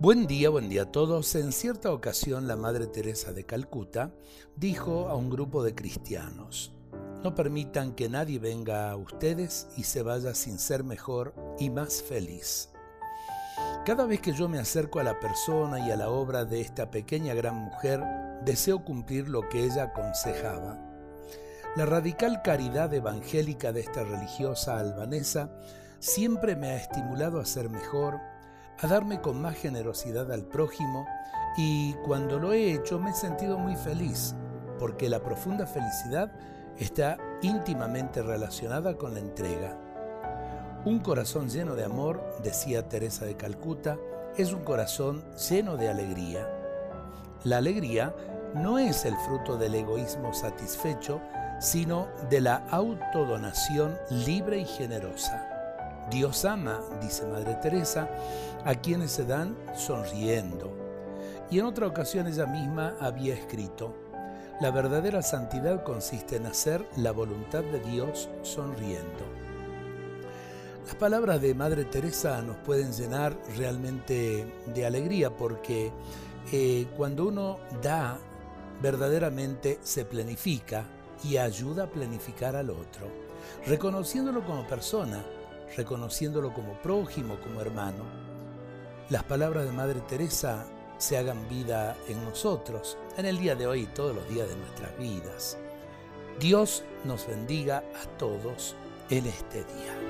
Buen día, buen día a todos. En cierta ocasión la Madre Teresa de Calcuta dijo a un grupo de cristianos, no permitan que nadie venga a ustedes y se vaya sin ser mejor y más feliz. Cada vez que yo me acerco a la persona y a la obra de esta pequeña gran mujer, deseo cumplir lo que ella aconsejaba. La radical caridad evangélica de esta religiosa albanesa siempre me ha estimulado a ser mejor, a darme con más generosidad al prójimo y cuando lo he hecho me he sentido muy feliz, porque la profunda felicidad está íntimamente relacionada con la entrega. Un corazón lleno de amor, decía Teresa de Calcuta, es un corazón lleno de alegría. La alegría no es el fruto del egoísmo satisfecho, sino de la autodonación libre y generosa. Dios ama, dice Madre Teresa, a quienes se dan sonriendo. Y en otra ocasión ella misma había escrito, la verdadera santidad consiste en hacer la voluntad de Dios sonriendo. Las palabras de Madre Teresa nos pueden llenar realmente de alegría porque eh, cuando uno da, verdaderamente se planifica y ayuda a planificar al otro, reconociéndolo como persona, reconociéndolo como prójimo, como hermano. Las palabras de Madre Teresa se hagan vida en nosotros, en el día de hoy y todos los días de nuestras vidas. Dios nos bendiga a todos en este día.